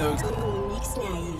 originals. Mix Live.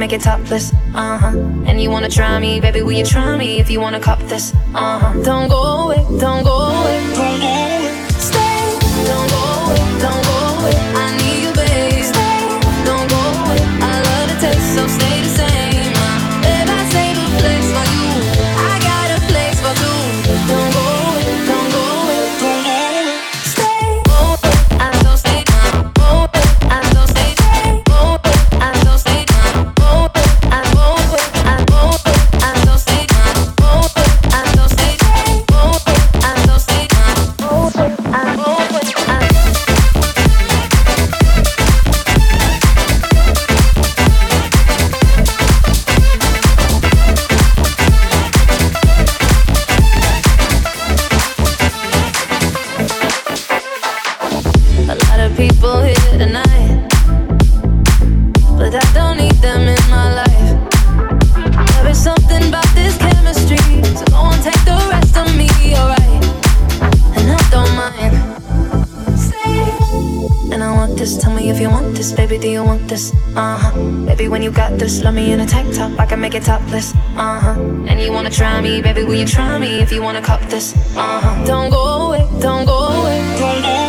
Make it topless, uh huh. And you wanna try me, baby, will you try me if you wanna cop this, uh huh. Don't go away, don't go away, don't go away. This. Love me in a tank top, I can make it topless. Uh huh. And you wanna try me, baby? Will you try me if you wanna cop this? Uh huh. Don't go away, don't go away, don't go away.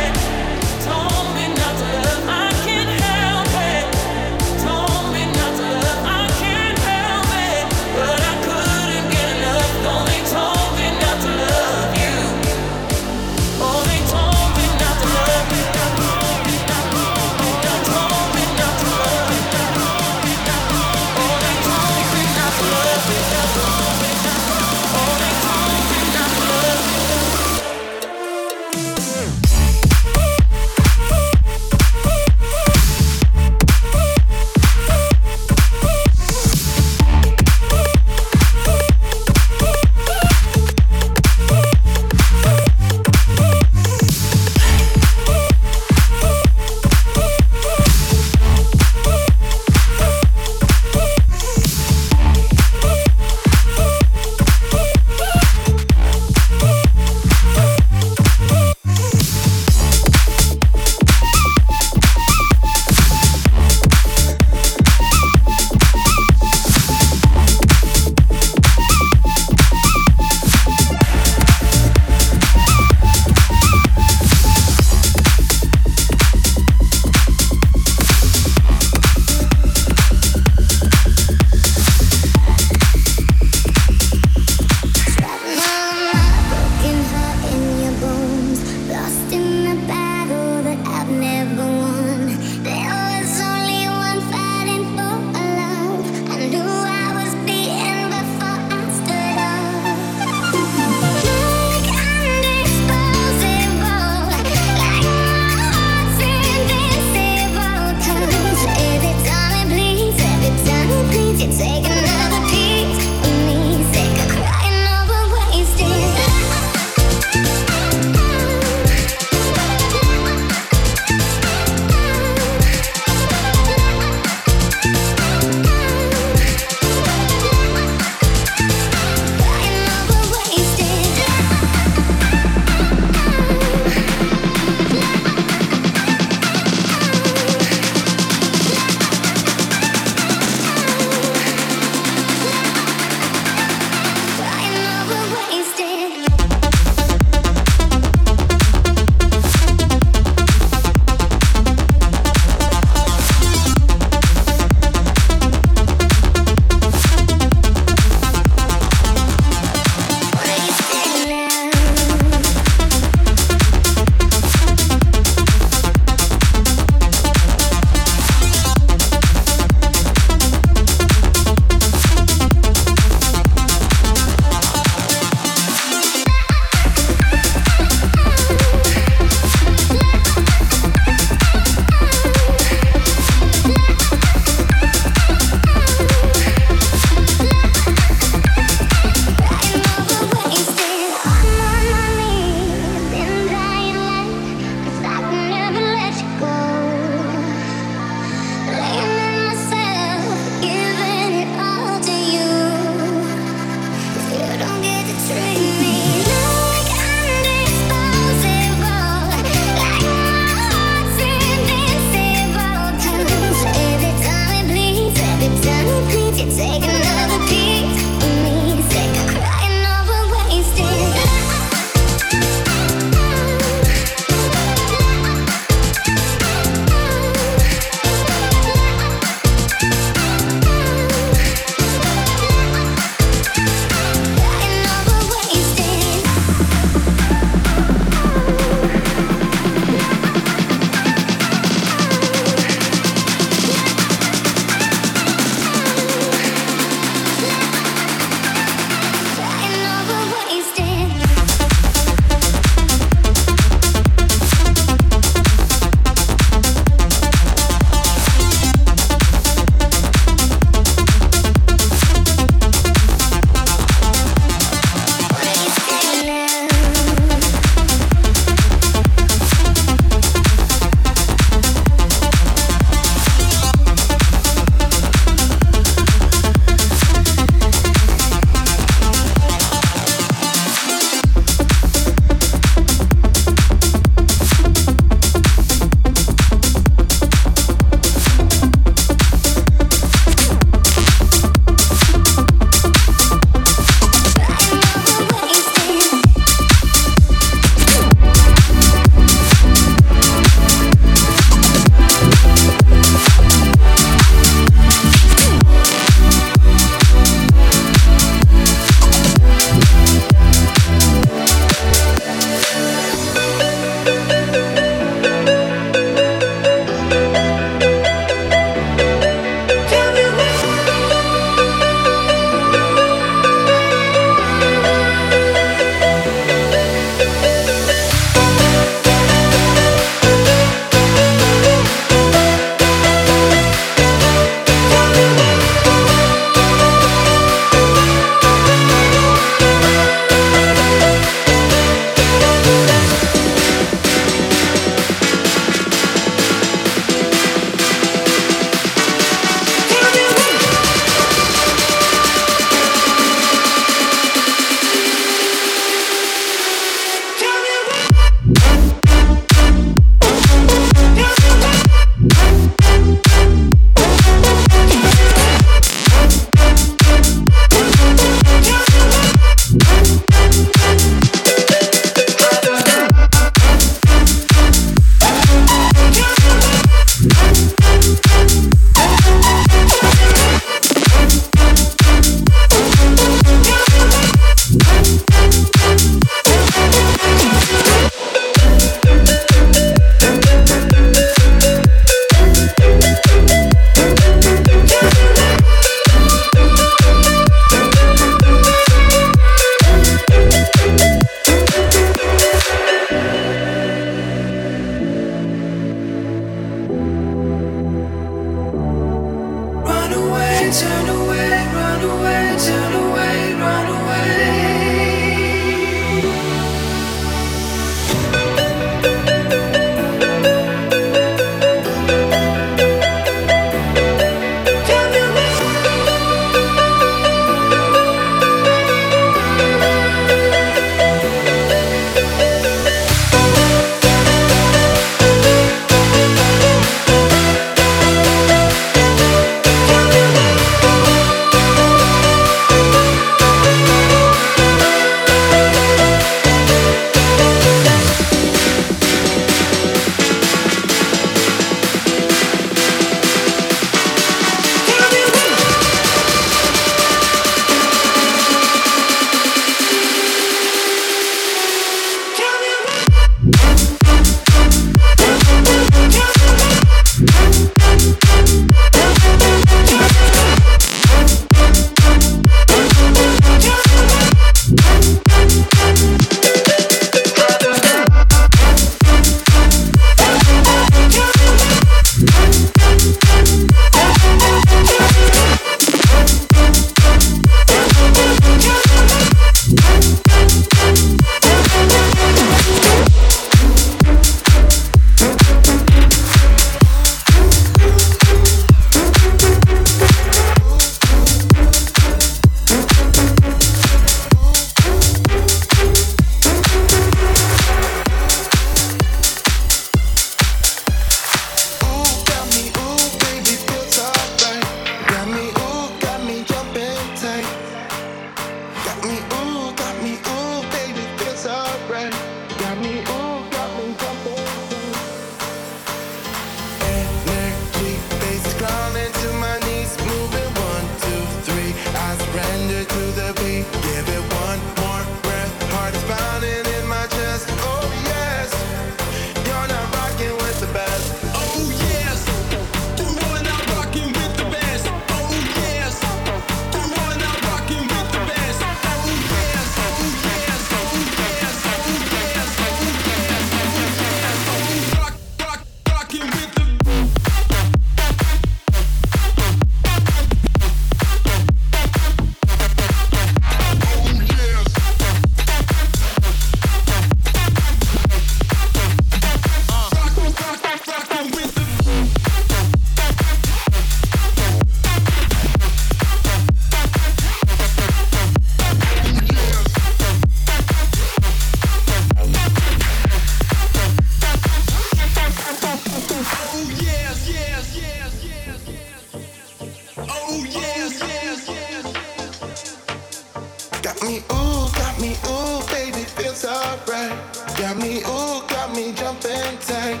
me ooh, got me ooh, baby, feels alright. Got me ooh, got me jumping tight.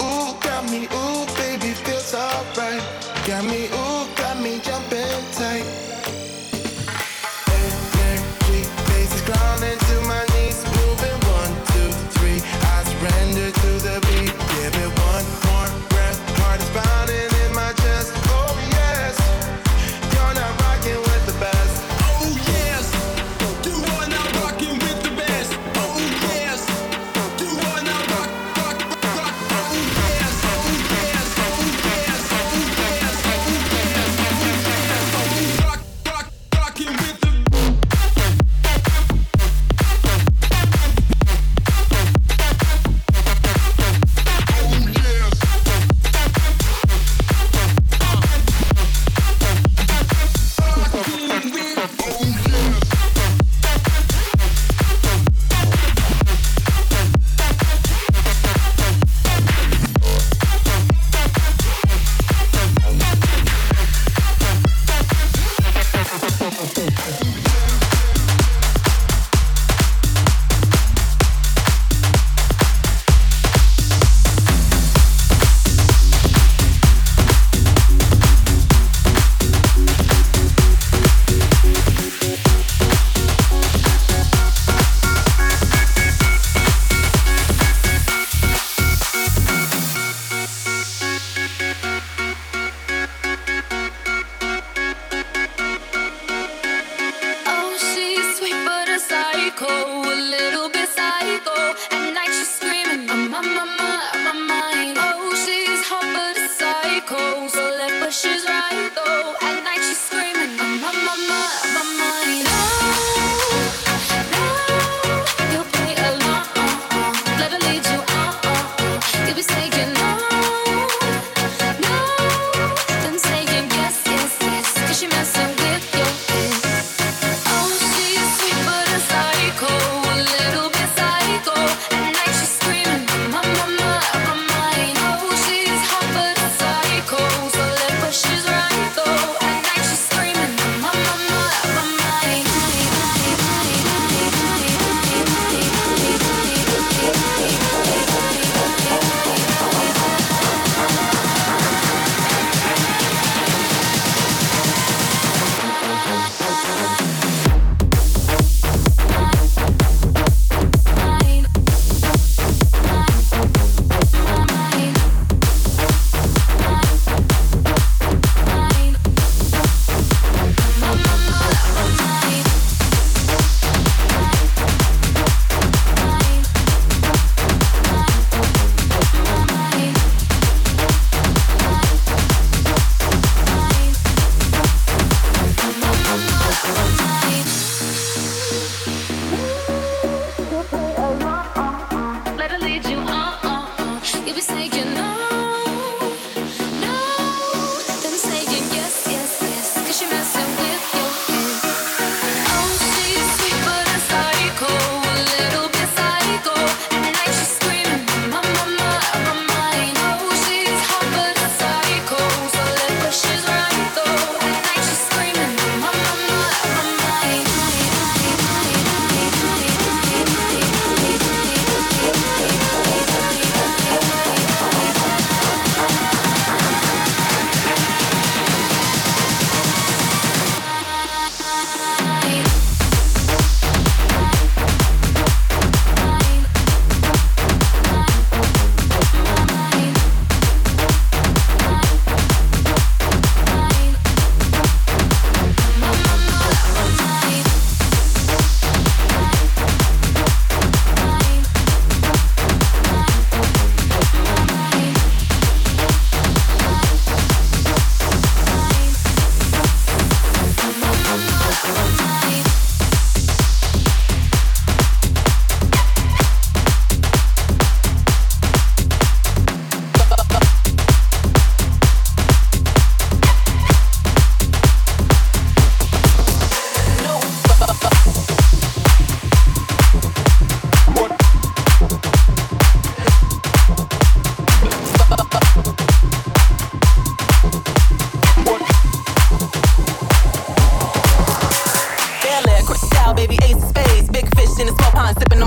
Ooh, got me ooh, baby, feels alright. Got me ooh, got me jumping tight.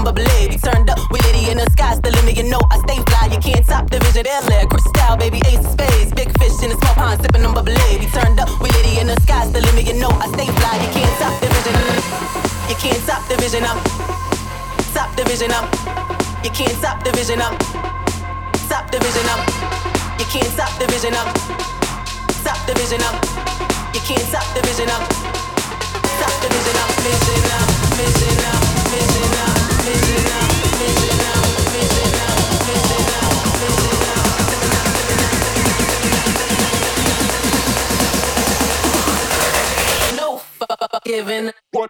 Bubbly. We turned up, we litty in the sky, the limit. You know I stay fly. You can't top the vision. Air Cristal, baby, ace of spades. Big fish in a small pond, sipping on bubbly. We turned up, we litty in the sky, the limit. You know I stay fly. You can't top the vision. You can't top the vision up. Top the vision up. You can't top the vision up. Top the vision up. You can't top the vision up. Top the vision up. You can't top the vision up. Top the vision up. Vision up. Vision up giving. What?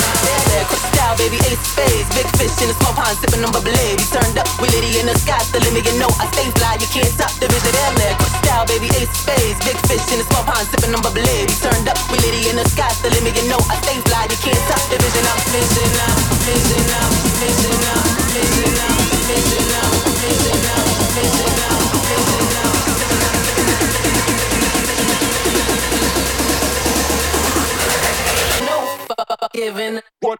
style, baby, ace spades. Big fish in a small pond, sipping on bubble He turned up with Liddy in the sky, still in you know I stay fly. You can't stop the vision down there. Quick style, baby, ace spades. Big fish in a small pond, sipping on bubble He turned up with Liddy in the sky, still in you know I stay fly. You can't stop the vision. I'm vision out, vision out, vision out, vision out, vision out, vision out, vision out, vision out. No fucking. What?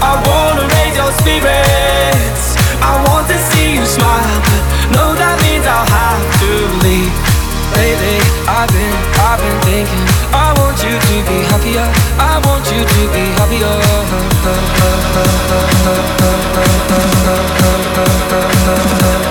I wanna raise your spirits. I want to see you smile. But no, that means I'll have to leave. Lately, I've been, I've been thinking. I want you to be happier. I want you to be happier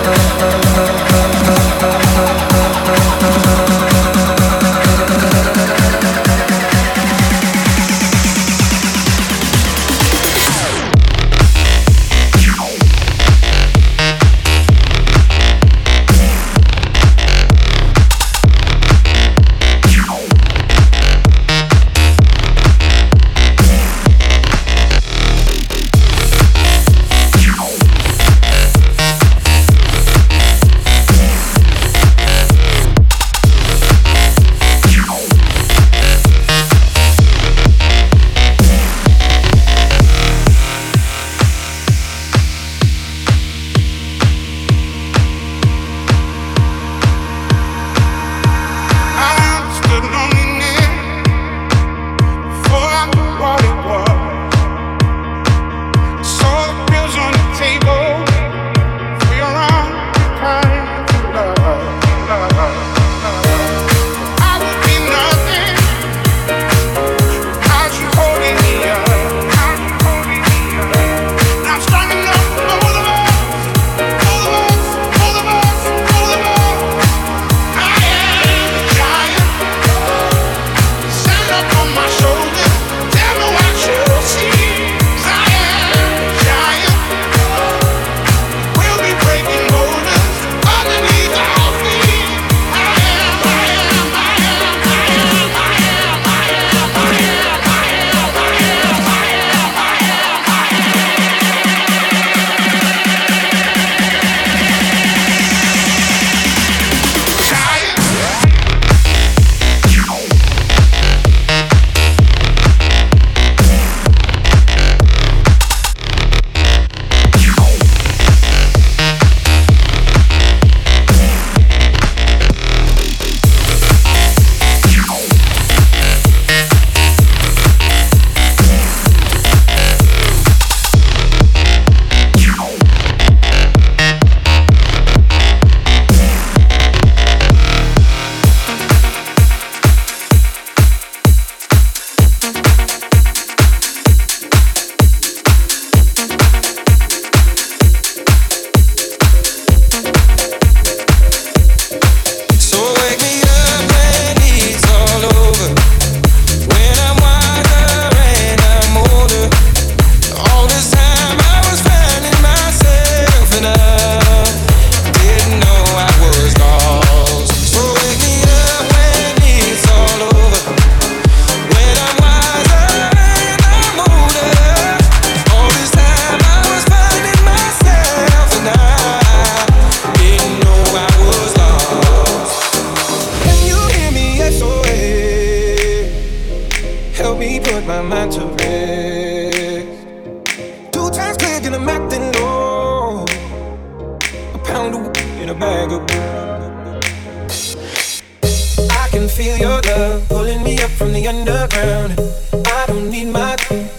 can feel your love pulling me up from the underground. I don't need my.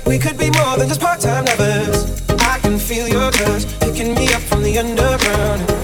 We could be more than just part-time lovers. I can feel your touch picking me up from the underground.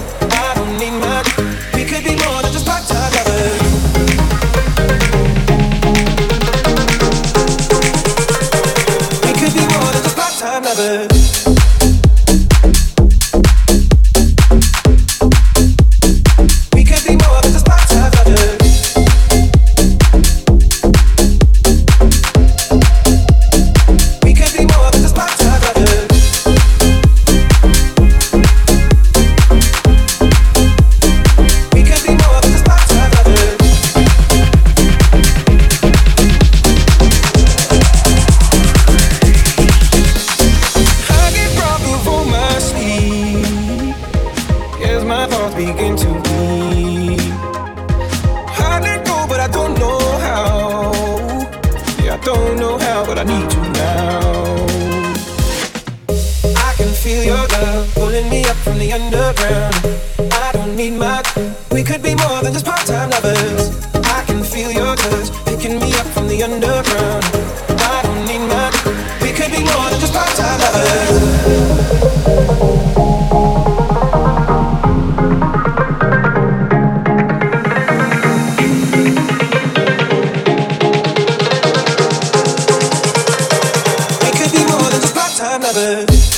Miles